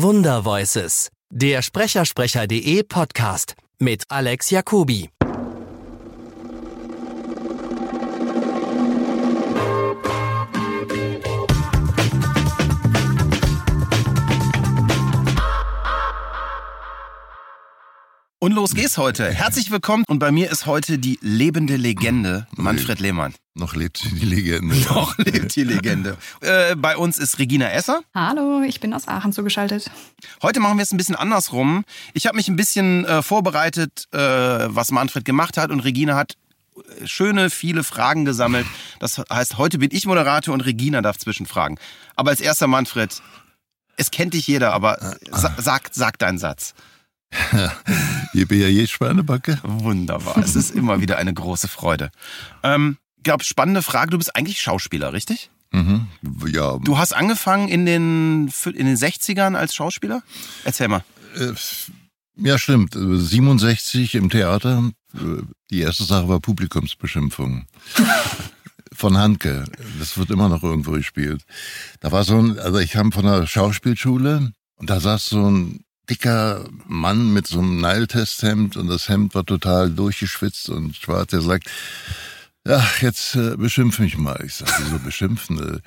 Wundervoices, der Sprechersprecher.de Podcast mit Alex Jacobi. Und los geht's heute. Herzlich willkommen. Und bei mir ist heute die lebende Legende, Manfred Lehmann. Noch lebt die Legende. Noch lebt die Legende. Äh, bei uns ist Regina Esser. Hallo, ich bin aus Aachen zugeschaltet. Heute machen wir es ein bisschen andersrum. Ich habe mich ein bisschen äh, vorbereitet, äh, was Manfred gemacht hat. Und Regina hat äh, schöne, viele Fragen gesammelt. Das heißt, heute bin ich Moderator und Regina darf zwischenfragen. Aber als erster Manfred, es kennt dich jeder, aber sa sag, sag deinen Satz. Je Schweinebacke. Wunderbar. Es ist immer wieder eine große Freude. Ähm, glaub, spannende Frage. Du bist eigentlich Schauspieler, richtig? Mhm. Ja. Du hast angefangen in den, in den 60ern als Schauspieler? Erzähl mal. Äh, ja, stimmt. 67 im Theater. Äh, die erste Sache war Publikumsbeschimpfung. Von Handke. Das wird immer noch irgendwo gespielt. Da war so ein, also ich kam von der Schauspielschule und da saß so ein dicker Mann mit so einem Nile-Testhemd und das Hemd war total durchgeschwitzt und schwarz. Der sagt, ja, jetzt äh, beschimpf mich mal. Ich sag, wieso beschimpfen? Äh,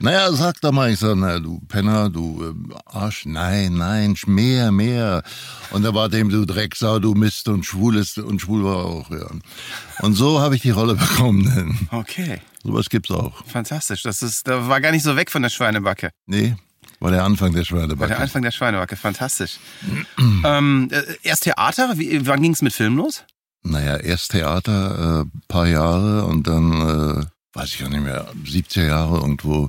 naja, sag doch mal. Ich sag, na, du Penner, du äh, Arsch. Nein, nein, mehr, mehr. Und da war dem, du Drecksau, du Mist und schwul ist, und schwul war auch, ja. Und so habe ich die Rolle bekommen. Okay. Sowas gibt's auch. Fantastisch. Das ist, da war gar nicht so weg von der Schweinebacke. Nee. War der Anfang der Schweinebacke. War der Anfang der Schweinebacke, fantastisch. ähm, äh, erst Theater, Wie, wann ging es mit Film los? Naja, erst Theater, äh, paar Jahre und dann, äh, weiß ich auch nicht mehr, 70er Jahre irgendwo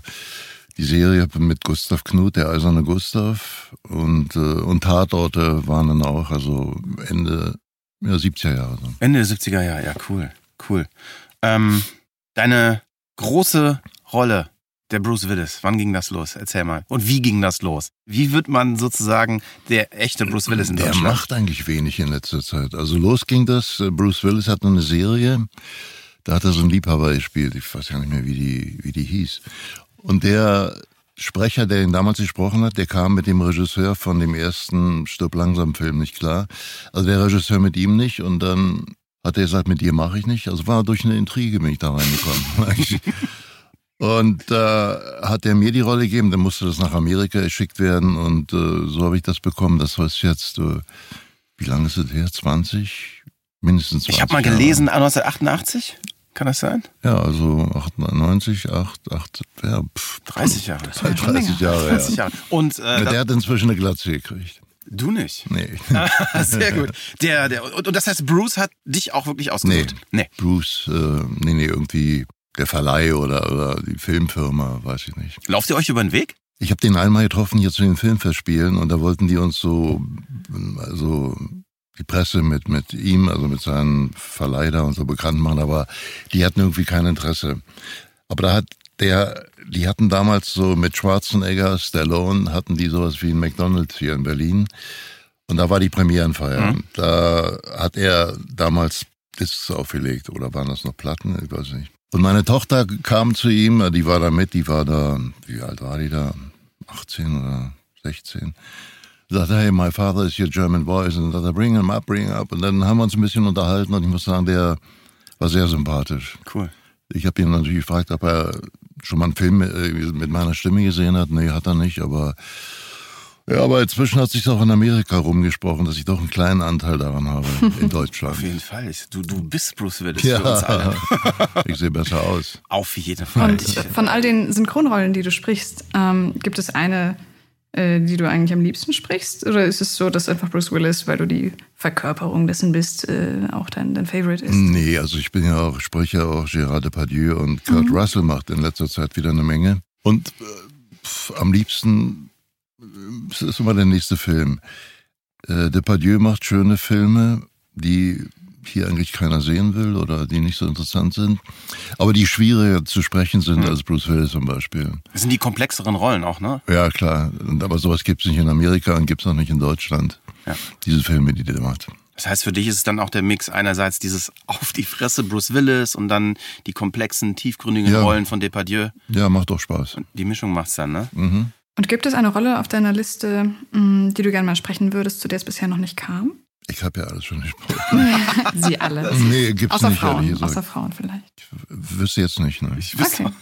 die Serie mit Gustav Knut, der eiserne Gustav und, äh, und Tatorte waren dann auch, also Ende ja, 70er Jahre. So. Ende der 70er Jahre, ja, cool, cool. Ähm, deine große Rolle der Bruce Willis. Wann ging das los? Erzähl mal. Und wie ging das los? Wie wird man sozusagen der echte Bruce Willis in Deutschland? Der macht eigentlich wenig in letzter Zeit. Also los ging das. äh, Bruce Willis hat eine Serie. Da hat er so einen Liebhaber gespielt. Ich weiß ja nicht mehr, wie die, wie die hieß. Und der Sprecher, der ihn damals gesprochen hat, der kam mit dem Regisseur von dem ersten Stirb langsam Film nicht klar. Also der Regisseur mit ihm nicht. Und dann hat er gesagt, mit dir mache ich nicht. Also war durch eine Intrige bin ich da reingekommen. Und äh, hat er mir die Rolle gegeben, dann musste das nach Amerika geschickt werden und äh, so habe ich das bekommen. Das war jetzt, äh, wie lange ist es her? 20? Mindestens 20 Ich habe mal gelesen, 1988? Kann das sein? Ja, also 98, 8, 8, ja, pff, 30 Jahre. 30 Jahre, 30 ja. Jahre. Und äh, Der hat inzwischen eine Glatze gekriegt. du nicht. Nee. Sehr gut. Der, der, und, und das heißt, Bruce hat dich auch wirklich ausgesucht? Nee. Bruce, äh, nee, nee, irgendwie der Verleih oder, oder die Filmfirma, weiß ich nicht. Lauft ihr euch über den Weg? Ich habe den einmal getroffen hier zu den Filmfestspielen und da wollten die uns so, also die Presse mit, mit ihm, also mit seinen Verleiher und so bekannt machen, aber die hatten irgendwie kein Interesse. Aber da hat der, die hatten damals so mit Schwarzenegger, Stallone, hatten die sowas wie ein McDonalds hier in Berlin. Und da war die Premierenfeier. Mhm. Da hat er damals Discs aufgelegt oder waren das noch Platten? Ich weiß nicht. Und meine Tochter kam zu ihm, die war da mit, die war da, wie alt war die da? 18 oder 16. Sagte, hey, my father is your German voice. Und sagte, bring him up, bring him up. Und dann haben wir uns ein bisschen unterhalten und ich muss sagen, der war sehr sympathisch. Cool. Ich habe ihn natürlich gefragt, ob er schon mal einen Film mit meiner Stimme gesehen hat. Nee, hat er nicht, aber ja, aber inzwischen hat sich auch in Amerika rumgesprochen, dass ich doch einen kleinen Anteil daran habe in Deutschland. Auf jeden Fall. Du, du bist Bruce Willis ja, für uns alle. ich sehe besser aus. Auf jeden Fall. Und von all den Synchronrollen, die du sprichst, ähm, gibt es eine, äh, die du eigentlich am liebsten sprichst? Oder ist es so, dass einfach Bruce Willis, weil du die Verkörperung dessen bist, äh, auch dein, dein Favorite ist? Nee, also ich bin ja auch, spreche ja auch Gérard Depardieu und Kurt mhm. Russell macht in letzter Zeit wieder eine Menge. Und äh, pf, am liebsten es ist immer der nächste Film. Äh, Depardieu macht schöne Filme, die hier eigentlich keiner sehen will oder die nicht so interessant sind, aber die schwieriger zu sprechen sind mhm. als Bruce Willis zum Beispiel. Das sind die komplexeren Rollen auch, ne? Ja, klar. Aber sowas gibt es nicht in Amerika und gibt es auch nicht in Deutschland. Ja. Diese Filme, die der macht. Das heißt, für dich ist es dann auch der Mix einerseits dieses auf die Fresse Bruce Willis und dann die komplexen, tiefgründigen Ja. Rollen von Depardieu. Ja, macht doch Spaß. Und die Mischung macht's dann, ne? Mhm. Und gibt es eine Rolle auf deiner Liste, mh, die du gerne mal sprechen würdest, zu der es bisher noch nicht kam? Ich habe ja alles schon gesprochen. Sie alle. nee, gibt's Außer nicht, Frauen. Außer Frauen vielleicht. Wüsste jetzt nicht, ne? Ich wüsste- Okay.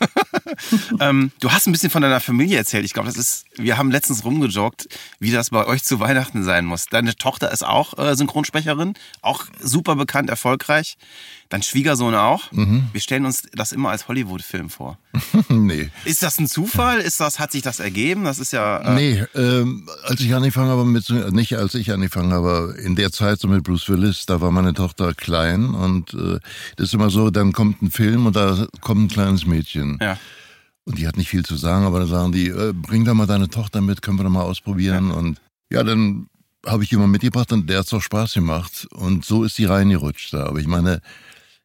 ähm, du hast ein bisschen von deiner Familie erzählt. Ich glaube, das ist, wir haben letztens rumgejoggt, wie das bei euch zu Weihnachten sein muss. Deine Tochter ist auch äh, Synchronsprecherin, auch super bekannt, erfolgreich. Dein Schwiegersohn auch. Mhm. Wir stellen uns das immer als Hollywood-Film vor. nee. Ist das ein Zufall? Ist das, hat sich das ergeben? Das ist ja. Äh, Nee, ähm, als ich angefangen habe mit, nicht als ich angefangen habe, in der Zeit so mit Bruce Willis, da war meine Tochter klein und äh, das ist immer so, dann kommt ein Film und da kommt ein kleines Mädchen. Ja. Und die hat nicht viel zu sagen, aber dann sagen die, äh, bring doch mal deine Tochter mit, können wir doch mal ausprobieren. Und ja, dann habe ich jemanden mitgebracht und der hat's auch Spaß gemacht. Und so ist sie reingerutscht da. Aber ich meine,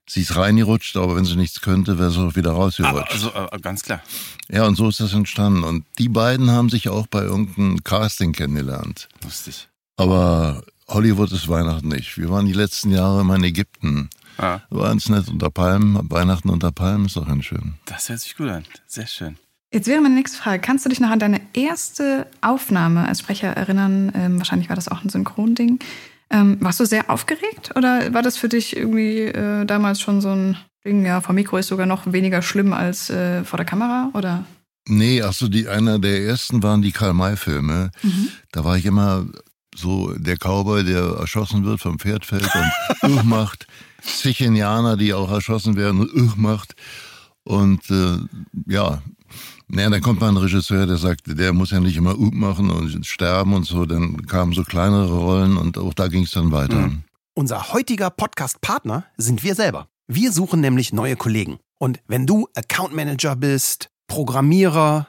sie ist reingerutscht, aber wenn sie nichts könnte, wäre sie auch wieder Ah, rausgerutscht. also äh, ganz klar. Ja, und so ist das entstanden. Und die beiden haben sich auch bei irgendeinem Casting kennengelernt. Lustig. Aber Hollywood ist Weihnachten nicht. Wir waren die letzten Jahre immer in Ägypten. Ah, War ganz nett unter Palmen. Weihnachten unter Palmen ist auch ganz schön. das hört sich gut an. Sehr schön. Jetzt wäre meine nächste Frage. Kannst du dich noch an deine erste Aufnahme als Sprecher erinnern? Ähm, wahrscheinlich war das auch ein Synchronding. Ähm, warst du sehr aufgeregt oder war das für dich irgendwie äh, damals schon so ein Ding, ja, vor Mikro ist sogar noch weniger schlimm als äh, vor der Kamera? Oder? Nee, ach so, die, einer der ersten waren die Karl-May-Filme. Da war ich immer so der Cowboy, der erschossen wird, vom Pferd fällt und macht. Zig Indianer, die auch erschossen werden und macht. Und äh, ja, naja, dann kommt mal ein Regisseur, der sagt, der muss ja nicht immer Uch machen und sterben und so. Dann kamen so kleinere Rollen und auch da ging es dann weiter. Unser heutiger Podcast-Partner sind wir selber. Wir suchen nämlich neue Kollegen. Und wenn du Account Manager bist, Programmierer,